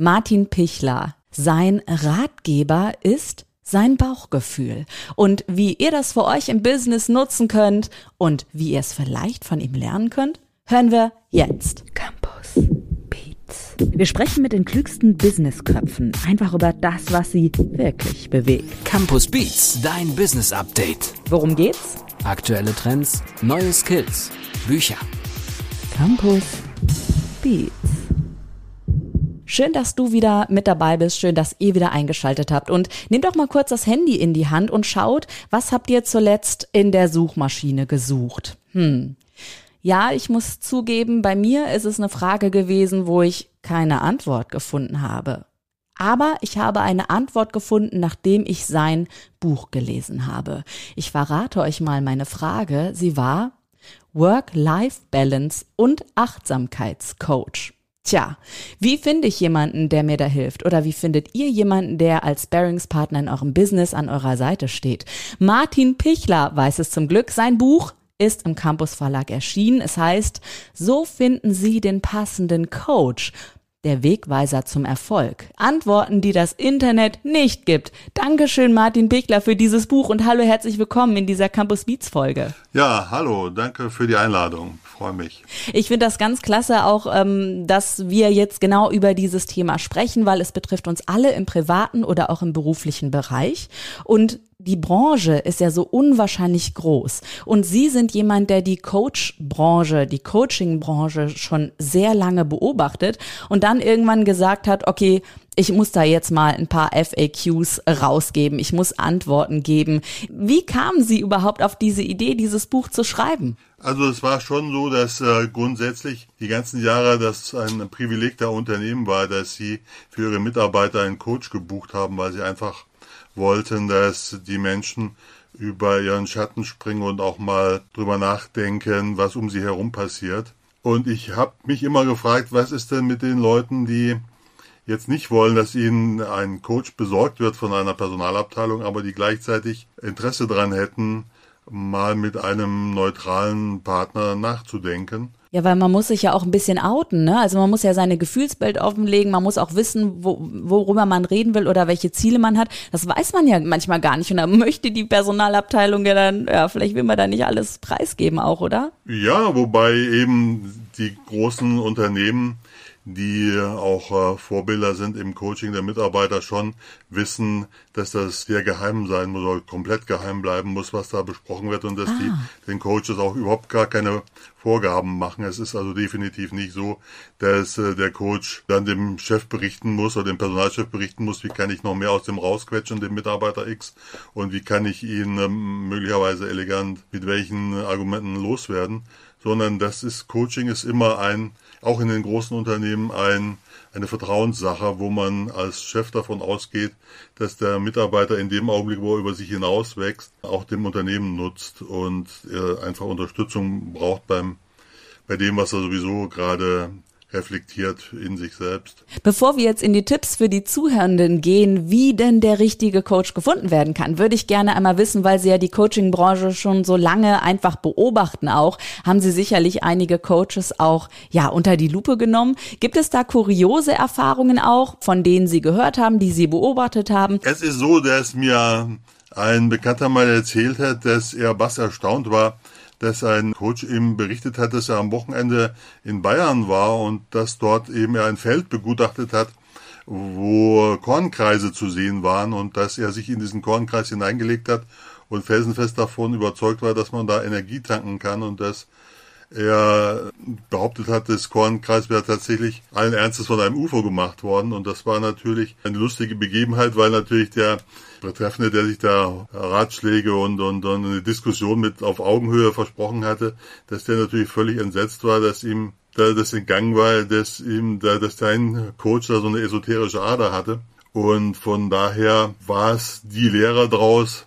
Martin Pichler. Sein Ratgeber ist sein Bauchgefühl und wie ihr das für euch im Business nutzen könnt und wie ihr es vielleicht von ihm lernen könnt, hören wir jetzt. Campus Beats. Wir sprechen mit den klügsten Businessköpfen einfach über das, was sie wirklich bewegt. Campus Beats, dein Business Update. Worum geht's? Aktuelle Trends, neue Skills, Bücher. Campus Beats. Schön, dass du wieder mit dabei bist. Schön, dass ihr wieder eingeschaltet habt. Und nehmt doch mal kurz das Handy in die Hand und schaut, was habt ihr zuletzt in der Suchmaschine gesucht? Hm. Ja, ich muss zugeben, bei mir ist es eine Frage gewesen, wo ich keine Antwort gefunden habe. Aber ich habe eine Antwort gefunden, nachdem ich sein Buch gelesen habe. Ich verrate euch mal meine Frage. Sie war Work-Life-Balance und Achtsamkeitscoach. Tja, wie finde ich jemanden, der mir da hilft? Oder wie findet ihr jemanden, der als Sparringspartner in eurem Business an eurer Seite steht? Martin Pichler weiß es zum Glück. Sein Buch ist im Campus Verlag erschienen. Es heißt, so finden Sie den passenden Coach. Der Wegweiser zum Erfolg. Antworten, die das Internet nicht gibt. Dankeschön, Martin Pichler, für dieses Buch und hallo, herzlich willkommen in dieser Campus Beats Folge. Ja, hallo, danke für die Einladung. Freue mich. Ich finde das ganz klasse auch, ähm, dass wir jetzt genau über dieses Thema sprechen, weil es betrifft uns alle im privaten oder auch im beruflichen Bereich. Und die Branche ist ja so unwahrscheinlich groß. Und Sie sind jemand, der die Coach-Branche, die Coaching-Branche schon sehr lange beobachtet und dann irgendwann gesagt hat, okay, ich muss da jetzt mal ein paar FAQs rausgeben, ich muss Antworten geben. Wie kamen Sie überhaupt auf diese Idee, dieses Buch zu schreiben? Also es war schon so, dass äh, grundsätzlich die ganzen Jahre das ein Privileg der Unternehmen war, dass sie für ihre Mitarbeiter einen Coach gebucht haben, weil sie einfach wollten, dass die Menschen über ihren Schatten springen und auch mal drüber nachdenken, was um sie herum passiert. Und ich habe mich immer gefragt, was ist denn mit den Leuten, die jetzt nicht wollen, dass ihnen ein Coach besorgt wird von einer Personalabteilung, aber die gleichzeitig Interesse daran hätten, mal mit einem neutralen Partner nachzudenken. Ja, weil man muss sich ja auch ein bisschen outen, ne? Also man muss ja seine Gefühlsbild offenlegen, man muss auch wissen, wo, worüber man reden will oder welche Ziele man hat. Das weiß man ja manchmal gar nicht. Und da möchte die Personalabteilung ja dann, ja, vielleicht will man da nicht alles preisgeben auch, oder? Ja, wobei eben die großen Unternehmen die auch äh, Vorbilder sind im Coaching der Mitarbeiter schon wissen, dass das sehr geheim sein muss oder komplett geheim bleiben muss, was da besprochen wird und dass ah. die den Coaches auch überhaupt gar keine Vorgaben machen. Es ist also definitiv nicht so, dass äh, der Coach dann dem Chef berichten muss oder dem Personalchef berichten muss, wie kann ich noch mehr aus dem rausquetschen, dem Mitarbeiter X und wie kann ich ihn ähm, möglicherweise elegant mit welchen Argumenten loswerden, sondern das ist Coaching ist immer ein auch in den großen Unternehmen ein, eine Vertrauenssache, wo man als Chef davon ausgeht, dass der Mitarbeiter in dem Augenblick, wo er über sich hinaus wächst, auch dem Unternehmen nutzt und er einfach Unterstützung braucht beim bei dem, was er sowieso gerade reflektiert in sich selbst. Bevor wir jetzt in die Tipps für die Zuhörenden gehen, wie denn der richtige Coach gefunden werden kann, würde ich gerne einmal wissen, weil Sie ja die Coaching-Branche schon so lange einfach beobachten auch, haben Sie sicherlich einige Coaches auch, ja, unter die Lupe genommen. Gibt es da kuriose Erfahrungen auch, von denen Sie gehört haben, die Sie beobachtet haben? Es ist so, dass mir ein Bekannter mal erzählt hat, dass er was erstaunt war, dass ein Coach ihm berichtet hat, dass er am Wochenende in Bayern war und dass dort eben er ein Feld begutachtet hat, wo Kornkreise zu sehen waren und dass er sich in diesen Kornkreis hineingelegt hat und felsenfest davon überzeugt war, dass man da Energie tanken kann und dass er behauptet hat, das Kornkreis wäre tatsächlich allen Ernstes von einem UFO gemacht worden. Und das war natürlich eine lustige Begebenheit, weil natürlich der Betreffende, der sich da Ratschläge und, und, und eine Diskussion mit auf Augenhöhe versprochen hatte, dass der natürlich völlig entsetzt war, dass ihm da das entgangen war, dass ihm da, dass sein Coach da so eine esoterische Ader hatte. Und von daher war es die Lehre draus,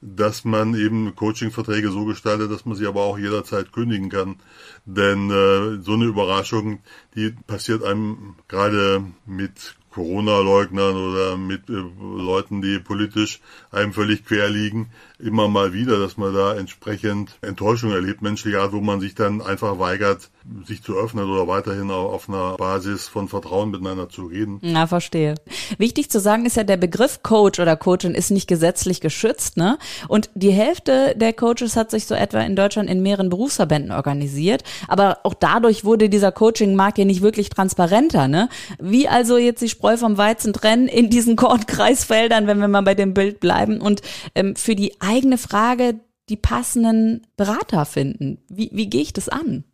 dass man eben Coachingverträge so gestaltet, dass man sie aber auch jederzeit kündigen kann. Denn äh, so eine Überraschung, die passiert einem gerade mit Corona-Leugnern oder mit äh, Leuten, die politisch einem völlig quer liegen, immer mal wieder, dass man da entsprechend Enttäuschung erlebt, menschlicher Art, wo man sich dann einfach weigert, sich zu öffnen oder weiterhin auf einer Basis von Vertrauen miteinander zu reden. Na, verstehe. Wichtig zu sagen ist ja, der Begriff Coach oder Coachin ist nicht gesetzlich geschützt, ne? Und die Hälfte der Coaches hat sich so etwa in Deutschland in mehreren Berufsverbänden organisiert. Aber auch dadurch wurde dieser Coaching-Markt ja nicht wirklich transparenter, ne? Wie also jetzt die Spreu vom Weizen trennen in diesen Kornkreisfeldern, wenn wir mal bei dem Bild bleiben und ähm, für die eigene Frage die passenden Berater finden. Wie, wie gehe ich das an?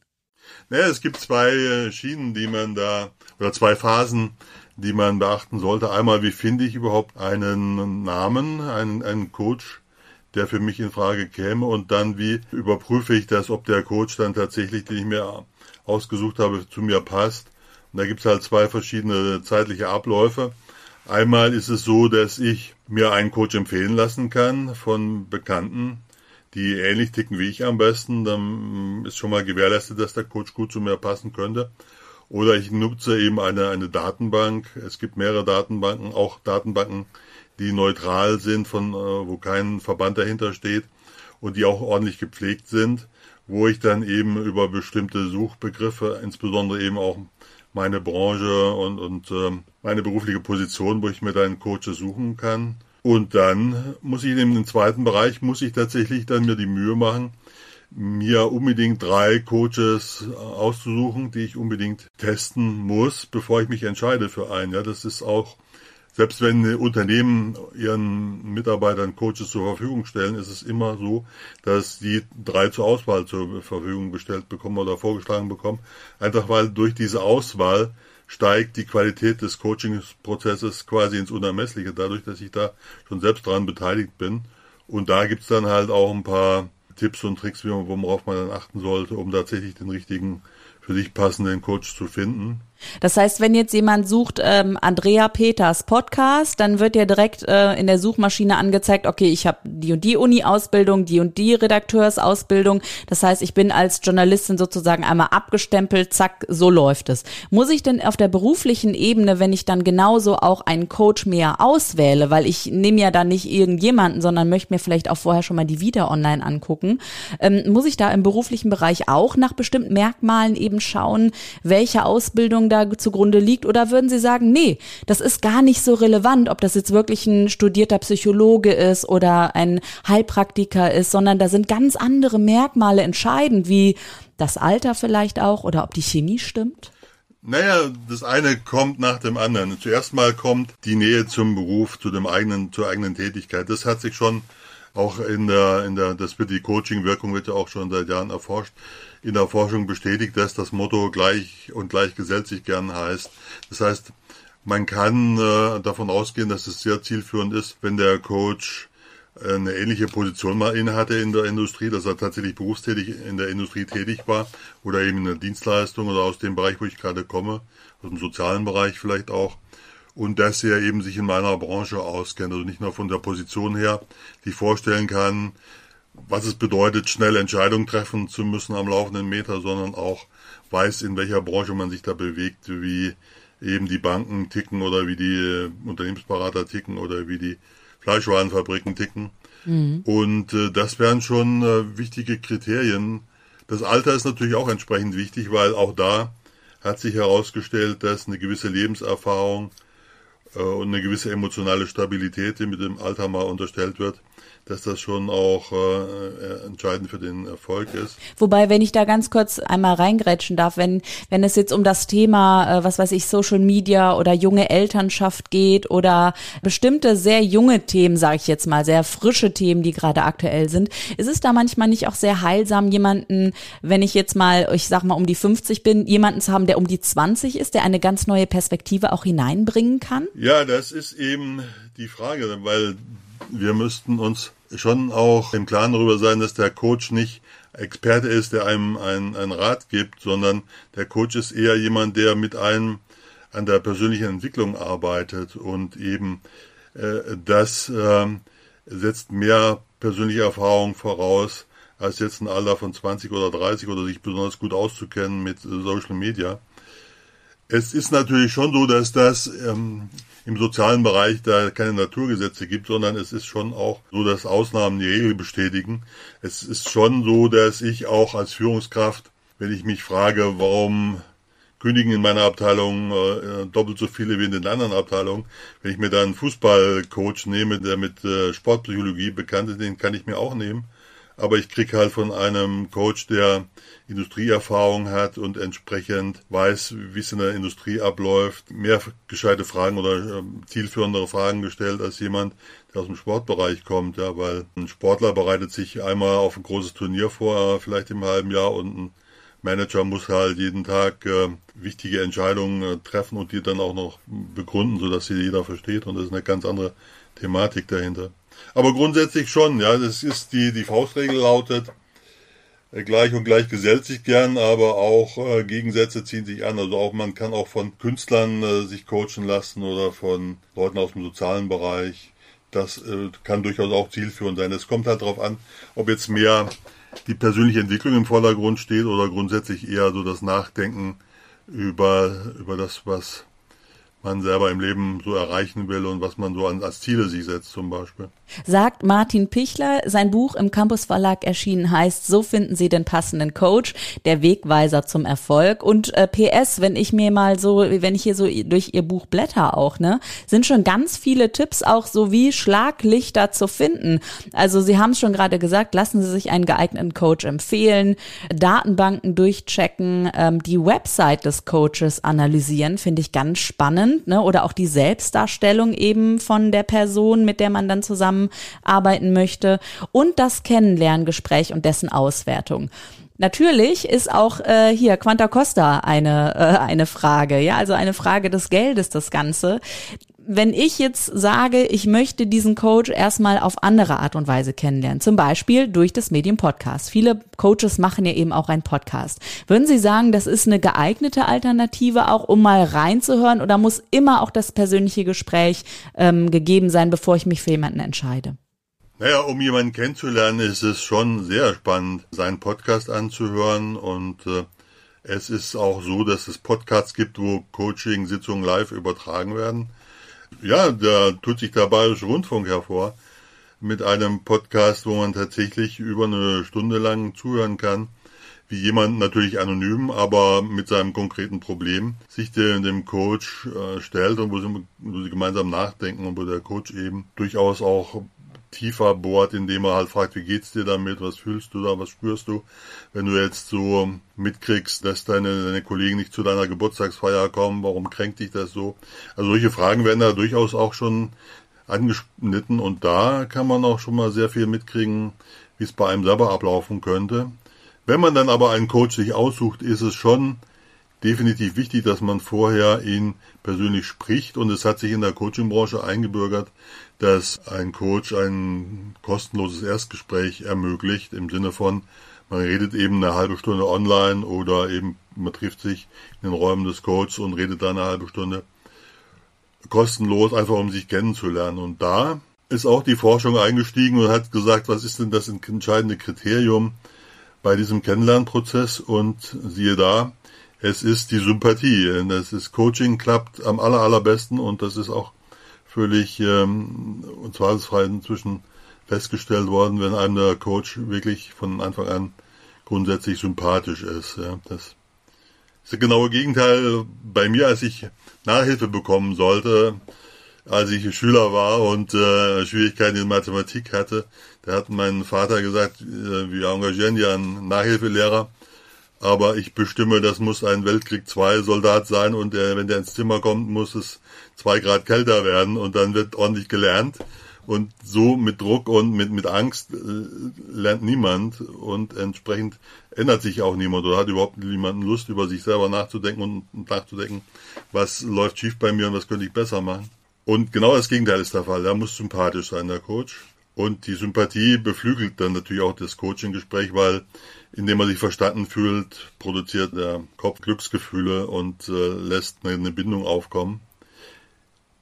Naja, es gibt zwei äh, Schienen, die man da, oder zwei Phasen, die man beachten sollte. Einmal, wie finde ich überhaupt einen Namen, einen, einen Coach, der für mich in Frage käme und dann, wie überprüfe ich das, ob der Coach dann tatsächlich, den ich mir ausgesucht habe, zu mir passt. Und da gibt es halt zwei verschiedene zeitliche Abläufe. Einmal ist es so, dass ich mir einen Coach empfehlen lassen kann von Bekannten, die ähnlich ticken wie ich am besten. Dann ist schon mal gewährleistet, dass der Coach gut zu mir passen könnte. Oder ich nutze eben eine, eine Datenbank. Es gibt mehrere Datenbanken, auch Datenbanken, die neutral sind, von, äh, wo kein Verband dahinter steht und die auch ordentlich gepflegt sind, wo ich dann eben über bestimmte Suchbegriffe, insbesondere eben auch meine Branche und, und äh, meine berufliche Position, wo ich mir dann Coaches suchen kann. Und dann muss ich in dem zweiten Bereich, muss ich tatsächlich dann mir die Mühe machen, mir unbedingt drei Coaches auszusuchen, die ich unbedingt testen muss, bevor ich mich entscheide für einen. Ja, das ist auch selbst wenn Unternehmen ihren Mitarbeitern Coaches zur Verfügung stellen, ist es immer so, dass die drei zur Auswahl zur Verfügung gestellt bekommen oder vorgeschlagen bekommen. Einfach weil durch diese Auswahl steigt die Qualität des Coaching-Prozesses quasi ins Unermessliche, dadurch, dass ich da schon selbst dran beteiligt bin. Und da gibt's dann halt auch ein paar Tipps und Tricks, worauf man dann achten sollte, um tatsächlich den richtigen, für sich passenden Coach zu finden. Das heißt, wenn jetzt jemand sucht ähm, Andrea Peters Podcast, dann wird ja direkt äh, in der Suchmaschine angezeigt, okay, ich habe die und die Uni-Ausbildung, die und die Redakteursausbildung. Das heißt, ich bin als Journalistin sozusagen einmal abgestempelt, zack, so läuft es. Muss ich denn auf der beruflichen Ebene, wenn ich dann genauso auch einen Coach mehr auswähle, weil ich nehme ja dann nicht irgendjemanden, sondern möchte mir vielleicht auch vorher schon mal die Vita online angucken, ähm, muss ich da im beruflichen Bereich auch nach bestimmten Merkmalen eben schauen, welche Ausbildung da zugrunde liegt? Oder würden Sie sagen, nee, das ist gar nicht so relevant, ob das jetzt wirklich ein studierter Psychologe ist oder ein Heilpraktiker ist, sondern da sind ganz andere Merkmale entscheidend, wie das Alter vielleicht auch oder ob die Chemie stimmt? Naja, das eine kommt nach dem anderen. Zuerst mal kommt die Nähe zum Beruf, zu dem eigenen, zur eigenen Tätigkeit. Das hat sich schon auch in der, in der, das wird die Coaching-Wirkung wird ja auch schon seit Jahren erforscht in der Forschung bestätigt, dass das Motto gleich und gleich gesellt sich gern heißt. Das heißt, man kann äh, davon ausgehen, dass es sehr zielführend ist, wenn der Coach äh, eine ähnliche Position mal innehatte in der Industrie, dass er tatsächlich berufstätig in der Industrie tätig war oder eben in der Dienstleistung oder aus dem Bereich, wo ich gerade komme, aus dem sozialen Bereich vielleicht auch. Und dass er eben sich in meiner Branche auskennt, also nicht nur von der Position her, die vorstellen kann, was es bedeutet, schnell Entscheidungen treffen zu müssen am laufenden Meter, sondern auch weiß, in welcher Branche man sich da bewegt, wie eben die Banken ticken oder wie die äh, Unternehmensberater ticken oder wie die Fleischwarenfabriken ticken. Mhm. Und äh, das wären schon äh, wichtige Kriterien. Das Alter ist natürlich auch entsprechend wichtig, weil auch da hat sich herausgestellt, dass eine gewisse Lebenserfahrung äh, und eine gewisse emotionale Stabilität, die mit dem Alter mal unterstellt wird, dass das schon auch äh, entscheidend für den Erfolg ist. Wobei, wenn ich da ganz kurz einmal reingrätschen darf, wenn wenn es jetzt um das Thema, äh, was weiß ich, Social Media oder junge Elternschaft geht oder bestimmte sehr junge Themen, sage ich jetzt mal, sehr frische Themen, die gerade aktuell sind, ist es da manchmal nicht auch sehr heilsam, jemanden, wenn ich jetzt mal, ich sag mal um die 50 bin, jemanden zu haben, der um die 20 ist, der eine ganz neue Perspektive auch hineinbringen kann? Ja, das ist eben die Frage, weil wir müssten uns schon auch im Klaren darüber sein, dass der Coach nicht Experte ist, der einem einen, einen Rat gibt, sondern der Coach ist eher jemand, der mit einem an der persönlichen Entwicklung arbeitet und eben äh, das äh, setzt mehr persönliche Erfahrung voraus, als jetzt ein Alter von 20 oder 30 oder sich besonders gut auszukennen mit Social Media. Es ist natürlich schon so, dass das ähm, im sozialen Bereich da keine Naturgesetze gibt, sondern es ist schon auch so, dass Ausnahmen die Regel bestätigen. Es ist schon so, dass ich auch als Führungskraft, wenn ich mich frage, warum kündigen in meiner Abteilung äh, doppelt so viele wie in den anderen Abteilungen. Wenn ich mir da einen Fußballcoach nehme, der mit äh, Sportpsychologie bekannt ist, den kann ich mir auch nehmen. Aber ich krieg halt von einem Coach, der Industrieerfahrung hat und entsprechend weiß, wie es in der Industrie abläuft, mehr gescheite Fragen oder äh, zielführendere Fragen gestellt als jemand, der aus dem Sportbereich kommt, ja, weil ein Sportler bereitet sich einmal auf ein großes Turnier vor, vielleicht im halben Jahr und ein Manager muss halt jeden Tag äh, wichtige Entscheidungen äh, treffen und die dann auch noch begründen, sodass sie jeder versteht. Und das ist eine ganz andere Thematik dahinter. Aber grundsätzlich schon, ja, das ist die, die Faustregel lautet, äh, gleich und gleich gesellt sich gern, aber auch äh, Gegensätze ziehen sich an. Also auch man kann auch von Künstlern äh, sich coachen lassen oder von Leuten aus dem sozialen Bereich. Das äh, kann durchaus auch zielführend sein. Es kommt halt darauf an, ob jetzt mehr die persönliche Entwicklung im Vordergrund steht oder grundsätzlich eher so das Nachdenken über, über das, was man selber im Leben so erreichen will und was man so als Ziele sich setzt zum Beispiel. Sagt Martin Pichler, sein Buch im Campus Verlag erschienen heißt So finden Sie den passenden Coach, der Wegweiser zum Erfolg. Und äh, PS, wenn ich mir mal so, wenn ich hier so durch Ihr Buch blätter auch, ne, sind schon ganz viele Tipps auch so wie Schlaglichter zu finden. Also Sie haben es schon gerade gesagt, lassen Sie sich einen geeigneten Coach empfehlen, Datenbanken durchchecken, ähm, die Website des Coaches analysieren, finde ich ganz spannend ne? Oder auch die Selbstdarstellung eben von der Person, mit der man dann zusammenarbeiten möchte und das Kennenlerngespräch und dessen Auswertung. Natürlich ist auch äh, hier Quanta Costa eine äh, eine Frage, ja, also eine Frage des Geldes das Ganze wenn ich jetzt sage, ich möchte diesen Coach erstmal auf andere Art und Weise kennenlernen, zum Beispiel durch das Medium Podcast. Viele Coaches machen ja eben auch einen Podcast. Würden Sie sagen, das ist eine geeignete Alternative auch, um mal reinzuhören oder muss immer auch das persönliche Gespräch ähm, gegeben sein, bevor ich mich für jemanden entscheide? Naja, um jemanden kennenzulernen, ist es schon sehr spannend, seinen Podcast anzuhören und äh, es ist auch so, dass es Podcasts gibt, wo Coaching-Sitzungen live übertragen werden. Ja, da tut sich der Bayerische Rundfunk hervor mit einem Podcast, wo man tatsächlich über eine Stunde lang zuhören kann, wie jemand natürlich anonym, aber mit seinem konkreten Problem sich dem, dem Coach äh, stellt und wo sie, wo sie gemeinsam nachdenken und wo der Coach eben durchaus auch tiefer bohrt, indem er halt fragt, wie geht's dir damit, was fühlst du da, was spürst du, wenn du jetzt so mitkriegst, dass deine, deine Kollegen nicht zu deiner Geburtstagsfeier kommen, warum kränkt dich das so? Also solche Fragen werden da durchaus auch schon angeschnitten und da kann man auch schon mal sehr viel mitkriegen, wie es bei einem selber ablaufen könnte. Wenn man dann aber einen Coach sich aussucht, ist es schon definitiv wichtig, dass man vorher ihn persönlich spricht und es hat sich in der Coachingbranche eingebürgert, dass ein Coach ein kostenloses Erstgespräch ermöglicht im Sinne von, man redet eben eine halbe Stunde online oder eben man trifft sich in den Räumen des Coaches und redet da eine halbe Stunde kostenlos, einfach um sich kennenzulernen. Und da ist auch die Forschung eingestiegen und hat gesagt, was ist denn das entscheidende Kriterium bei diesem Kennenlernprozess? Und siehe da, es ist die Sympathie. Das ist Coaching klappt am aller, allerbesten und das ist auch völlig ähm, und zweifelsfrei inzwischen festgestellt worden, wenn einem der Coach wirklich von Anfang an grundsätzlich sympathisch ist. Ja. Das ist das genaue Gegenteil bei mir, als ich Nachhilfe bekommen sollte, als ich Schüler war und äh, Schwierigkeiten in Mathematik hatte. Da hat mein Vater gesagt, äh, wir engagieren ja einen Nachhilfelehrer aber ich bestimme, das muss ein Weltkrieg 2 Soldat sein und der, wenn der ins Zimmer kommt, muss es zwei Grad kälter werden und dann wird ordentlich gelernt. Und so mit Druck und mit, mit Angst äh, lernt niemand und entsprechend ändert sich auch niemand oder hat überhaupt niemanden Lust, über sich selber nachzudenken und nachzudenken, was läuft schief bei mir und was könnte ich besser machen. Und genau das Gegenteil ist der Fall. Er muss sympathisch sein, der Coach. Und die Sympathie beflügelt dann natürlich auch das Coaching-Gespräch, weil indem man sich verstanden fühlt, produziert der Kopf Glücksgefühle und äh, lässt eine, Bindung aufkommen.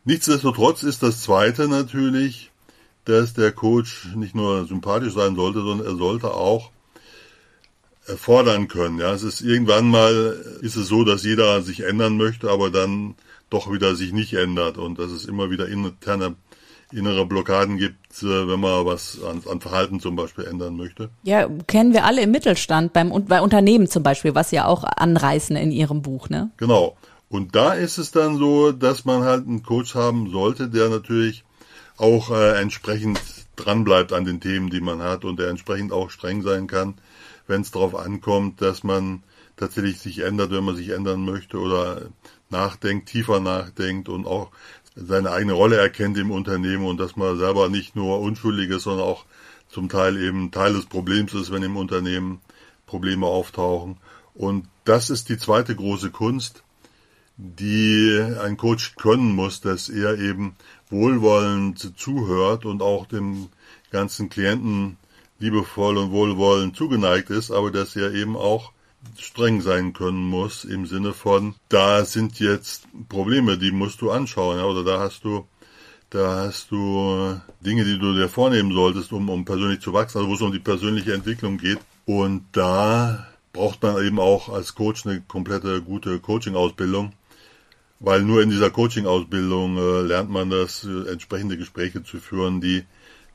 Nichtsdestotrotz ist das Zweite natürlich, dass der Coach nicht nur sympathisch sein sollte, sondern er sollte auch fordern können. Ja, es ist irgendwann mal ist es so, dass jeder sich ändern möchte, aber dann doch wieder sich nicht ändert und dass es immer wieder interne innere Blockaden gibt, äh, wenn man was an, an, Verhalten zum Beispiel ändern möchte. Ja, kennen wir alle im Mittelstand, beim, bei Unternehmen zum Beispiel, was ja auch anreißen in Ihrem Buch, ne? Genau. Und da ist es dann so, dass man halt einen Coach haben sollte, der natürlich auch äh, entsprechend dranbleibt an den Themen, die man hat und der entsprechend auch streng sein kann, wenn es darauf ankommt, dass man tatsächlich sich ändert, wenn man sich ändern möchte oder nachdenkt, tiefer nachdenkt und auch seine eigene Rolle erkennt im Unternehmen und dass man selber nicht nur unschuldig ist, sondern auch zum Teil eben Teil des Problems ist, wenn im Unternehmen Probleme auftauchen. Und das ist die zweite große Kunst, die ein Coach können muss, dass er eben wohlwollend zuhört und auch dem ganzen Klienten liebevoll und wohlwollend zugeneigt ist, aber dass er eben auch streng sein können muss im Sinne von, da sind jetzt Probleme, die musst du anschauen, oder da hast du, da hast du Dinge, die du dir vornehmen solltest, um, um persönlich zu wachsen, also wo es um die persönliche Entwicklung geht. Und da braucht man eben auch als Coach eine komplette gute Coaching-Ausbildung, weil nur in dieser Coaching-Ausbildung äh, lernt man das, äh, entsprechende Gespräche zu führen, die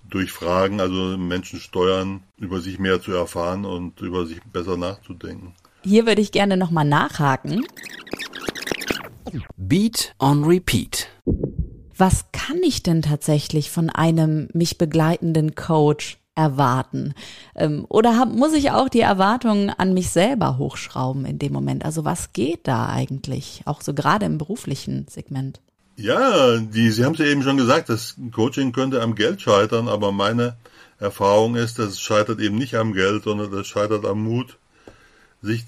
durch Fragen, also Menschen steuern, über sich mehr zu erfahren und über sich besser nachzudenken. Hier würde ich gerne nochmal nachhaken. Beat on Repeat. Was kann ich denn tatsächlich von einem mich begleitenden Coach erwarten? Ähm, oder hab, muss ich auch die Erwartungen an mich selber hochschrauben in dem Moment? Also was geht da eigentlich, auch so gerade im beruflichen Segment? Ja, die, Sie haben es ja eben schon gesagt, das Coaching könnte am Geld scheitern, aber meine Erfahrung ist, dass es scheitert eben nicht am Geld, sondern das scheitert am Mut, sich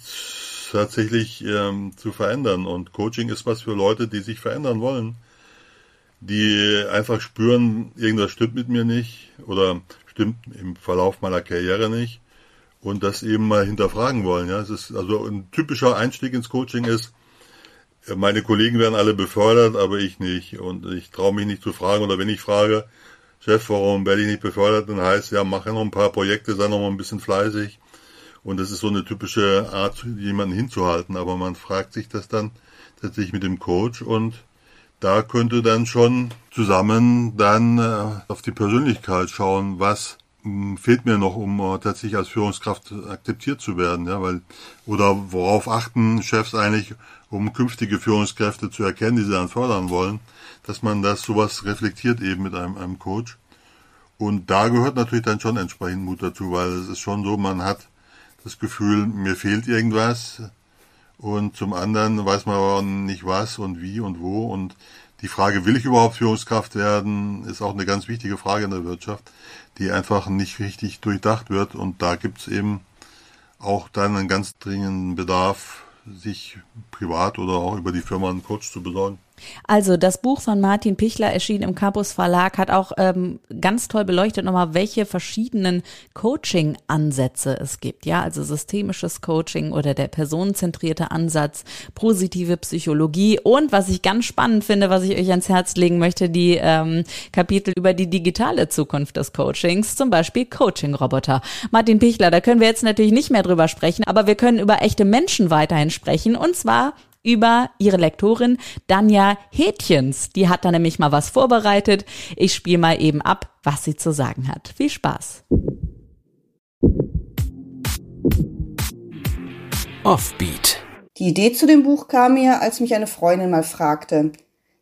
tatsächlich ähm, zu verändern. Und Coaching ist was für Leute, die sich verändern wollen, die einfach spüren, irgendwas stimmt mit mir nicht oder stimmt im Verlauf meiner Karriere nicht und das eben mal hinterfragen wollen. Ja, es ist also ein typischer Einstieg ins Coaching ist, meine Kollegen werden alle befördert, aber ich nicht. Und ich traue mich nicht zu fragen. Oder wenn ich frage, Chef, warum werde ich nicht befördert, dann heißt ja, mach ja noch ein paar Projekte, sei noch mal ein bisschen fleißig. Und das ist so eine typische Art, jemanden hinzuhalten. Aber man fragt sich das dann tatsächlich mit dem Coach und da könnte dann schon zusammen dann äh, auf die Persönlichkeit schauen, was fehlt mir noch, um äh, tatsächlich als Führungskraft akzeptiert zu werden, ja, weil oder worauf achten Chefs eigentlich, um künftige Führungskräfte zu erkennen, die sie dann fördern wollen, dass man das sowas reflektiert eben mit einem, einem Coach. Und da gehört natürlich dann schon entsprechend Mut dazu, weil es ist schon so, man hat das Gefühl, mir fehlt irgendwas und zum anderen weiß man aber nicht was und wie und wo und die Frage, will ich überhaupt Führungskraft werden, ist auch eine ganz wichtige Frage in der Wirtschaft, die einfach nicht richtig durchdacht wird. Und da gibt's eben auch dann einen ganz dringenden Bedarf, sich privat oder auch über die Firma einen Coach zu besorgen. Also das Buch von Martin Pichler erschien im Campus Verlag, hat auch ähm, ganz toll beleuchtet nochmal, welche verschiedenen Coaching-Ansätze es gibt. Ja, also systemisches Coaching oder der personenzentrierte Ansatz, positive Psychologie und was ich ganz spannend finde, was ich euch ans Herz legen möchte, die ähm, Kapitel über die digitale Zukunft des Coachings, zum Beispiel Coaching-Roboter. Martin Pichler, da können wir jetzt natürlich nicht mehr drüber sprechen, aber wir können über echte Menschen weiterhin sprechen und zwar über ihre Lektorin Danja Hätchens. Die hat da nämlich mal was vorbereitet. Ich spiele mal eben ab, was sie zu sagen hat. Viel Spaß. Offbeat. Die Idee zu dem Buch kam mir, als mich eine Freundin mal fragte,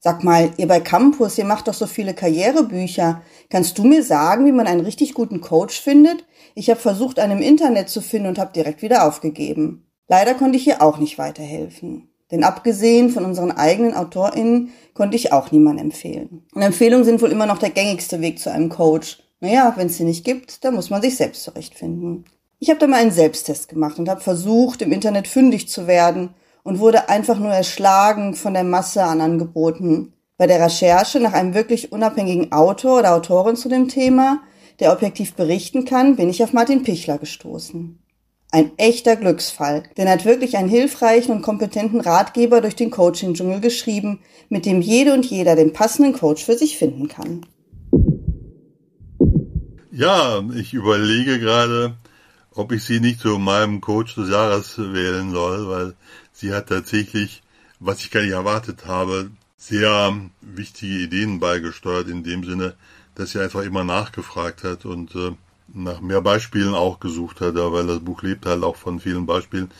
Sag mal, ihr bei Campus, ihr macht doch so viele Karrierebücher. Kannst du mir sagen, wie man einen richtig guten Coach findet? Ich habe versucht, einen im Internet zu finden und habe direkt wieder aufgegeben. Leider konnte ich ihr auch nicht weiterhelfen. Denn abgesehen von unseren eigenen AutorInnen konnte ich auch niemanden empfehlen. Und Empfehlungen sind wohl immer noch der gängigste Weg zu einem Coach. Naja, wenn es sie nicht gibt, dann muss man sich selbst zurechtfinden. Ich habe da mal einen Selbsttest gemacht und habe versucht, im Internet fündig zu werden und wurde einfach nur erschlagen von der Masse an Angeboten. Bei der Recherche nach einem wirklich unabhängigen Autor oder Autorin zu dem Thema, der objektiv berichten kann, bin ich auf Martin Pichler gestoßen. Ein echter Glücksfall, denn er hat wirklich einen hilfreichen und kompetenten Ratgeber durch den Coaching-Dschungel geschrieben, mit dem jede und jeder den passenden Coach für sich finden kann. Ja, ich überlege gerade, ob ich sie nicht zu meinem Coach des Jahres wählen soll, weil sie hat tatsächlich, was ich gar nicht erwartet habe, sehr wichtige Ideen beigesteuert, in dem Sinne, dass sie einfach immer nachgefragt hat und äh, nach mehr Beispielen auch gesucht hat, weil das Buch lebt halt auch von vielen Beispielen,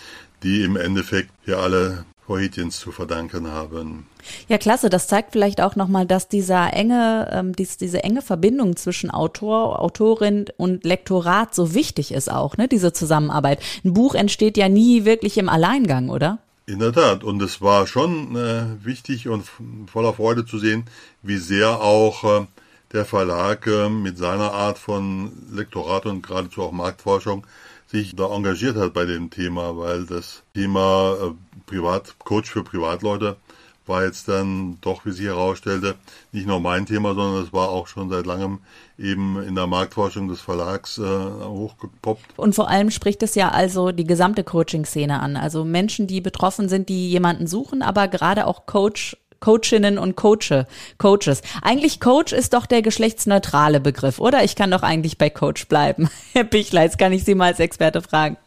die im Endeffekt ja alle Hitjens zu verdanken haben. Ja, klasse. Das zeigt vielleicht auch nochmal, dass dieser enge, ähm, dies, diese enge Verbindung zwischen Autor, Autorin und Lektorat so wichtig ist auch, ne? Diese Zusammenarbeit. Ein Buch entsteht ja nie wirklich im Alleingang, oder? In der Tat. Und es war schon äh, wichtig und voller Freude zu sehen, wie sehr auch äh, der Verlag äh, mit seiner Art von Lektorat und geradezu auch Marktforschung sich da engagiert hat bei dem Thema, weil das Thema äh, Privat, Coach für Privatleute war jetzt dann doch, wie sich herausstellte, nicht nur mein Thema, sondern es war auch schon seit langem eben in der Marktforschung des Verlags äh, hochgepoppt. Und vor allem spricht es ja also die gesamte Coaching-Szene an. Also Menschen, die betroffen sind, die jemanden suchen, aber gerade auch Coach Coachinnen und Coache, Coaches. Eigentlich Coach ist doch der geschlechtsneutrale Begriff, oder? Ich kann doch eigentlich bei Coach bleiben. Herr Bichler, jetzt kann ich Sie mal als Experte fragen.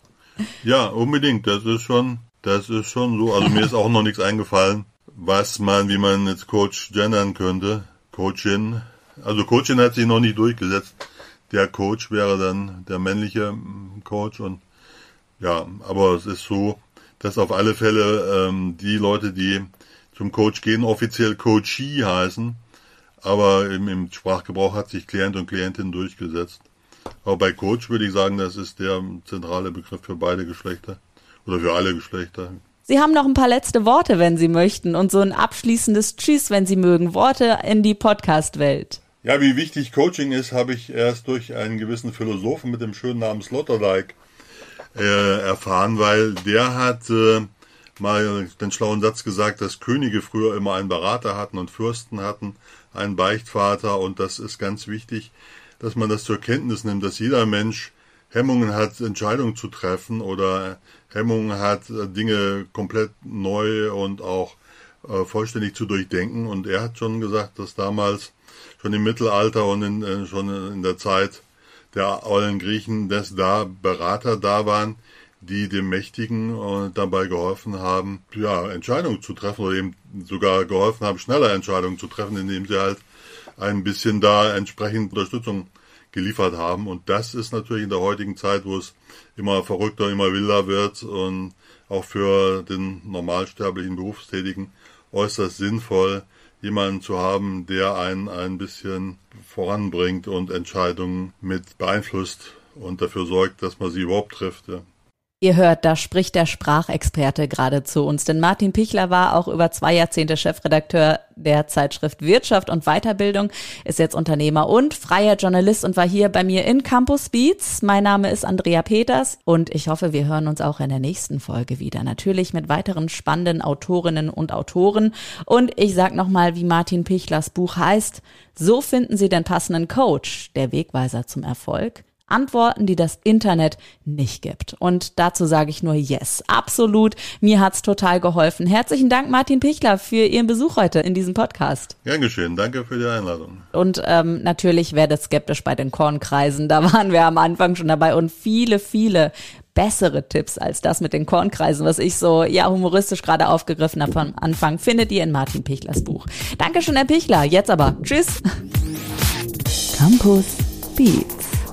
Ja, unbedingt. Das ist schon, das ist schon so. Also mir ist auch noch nichts eingefallen, was man, wie man jetzt Coach gendern könnte. Coachin. Also Coachin hat sich noch nicht durchgesetzt. Der Coach wäre dann der männliche Coach und ja, aber es ist so, dass auf alle Fälle ähm, die Leute, die zum Coach gehen, offiziell Coachee heißen, aber im, im Sprachgebrauch hat sich Klient und Klientin durchgesetzt. Aber bei Coach würde ich sagen, das ist der zentrale Begriff für beide Geschlechter oder für alle Geschlechter. Sie haben noch ein paar letzte Worte, wenn Sie möchten, und so ein abschließendes Tschüss, wenn Sie mögen. Worte in die Podcast-Welt. Ja, wie wichtig Coaching ist, habe ich erst durch einen gewissen Philosophen mit dem schönen Namen Sloterdijk äh, erfahren, weil der hat äh, mal den schlauen Satz gesagt, dass Könige früher immer einen Berater hatten und Fürsten hatten einen Beichtvater und das ist ganz wichtig, dass man das zur Kenntnis nimmt, dass jeder Mensch Hemmungen hat, Entscheidungen zu treffen oder Hemmungen hat, Dinge komplett neu und auch äh, vollständig zu durchdenken. Und er hat schon gesagt, dass damals schon im Mittelalter und in, äh, schon in der Zeit der ollen Griechen, dass da Berater da waren, die dem Mächtigen äh, dabei geholfen haben, ja, Entscheidungen zu treffen oder eben sogar geholfen haben, schneller Entscheidungen zu treffen, indem sie halt ein bisschen da entsprechend Unterstützung geliefert haben. Und das ist natürlich in der heutigen Zeit, wo es immer verrückter, immer wilder wird und auch für den normalsterblichen Berufstätigen äußerst sinnvoll, jemanden zu haben, der einen ein bisschen voranbringt und Entscheidungen mit beeinflusst und dafür sorgt, dass man sie überhaupt trifft. Ja. Ihr hört, da spricht der Sprachexperte gerade zu uns, denn Martin Pichler war auch über zwei Jahrzehnte Chefredakteur der Zeitschrift Wirtschaft und Weiterbildung, ist jetzt Unternehmer und freier Journalist und war hier bei mir in Campus Beats. Mein Name ist Andrea Peters und ich hoffe, wir hören uns auch in der nächsten Folge wieder. Natürlich mit weiteren spannenden Autorinnen und Autoren. Und ich sag nochmal, wie Martin Pichlers Buch heißt. So finden Sie den passenden Coach, der Wegweiser zum Erfolg. Antworten, die das Internet nicht gibt. Und dazu sage ich nur Yes, absolut. Mir hat's total geholfen. Herzlichen Dank, Martin Pichler, für Ihren Besuch heute in diesem Podcast. Gern geschehen. Danke für die Einladung. Und ähm, natürlich werdet skeptisch bei den Kornkreisen. Da waren wir am Anfang schon dabei und viele, viele bessere Tipps als das mit den Kornkreisen, was ich so ja humoristisch gerade aufgegriffen habe am Anfang, findet ihr in Martin Pichlers Buch. Dankeschön, Herr Pichler. Jetzt aber. Tschüss. Campus Beats.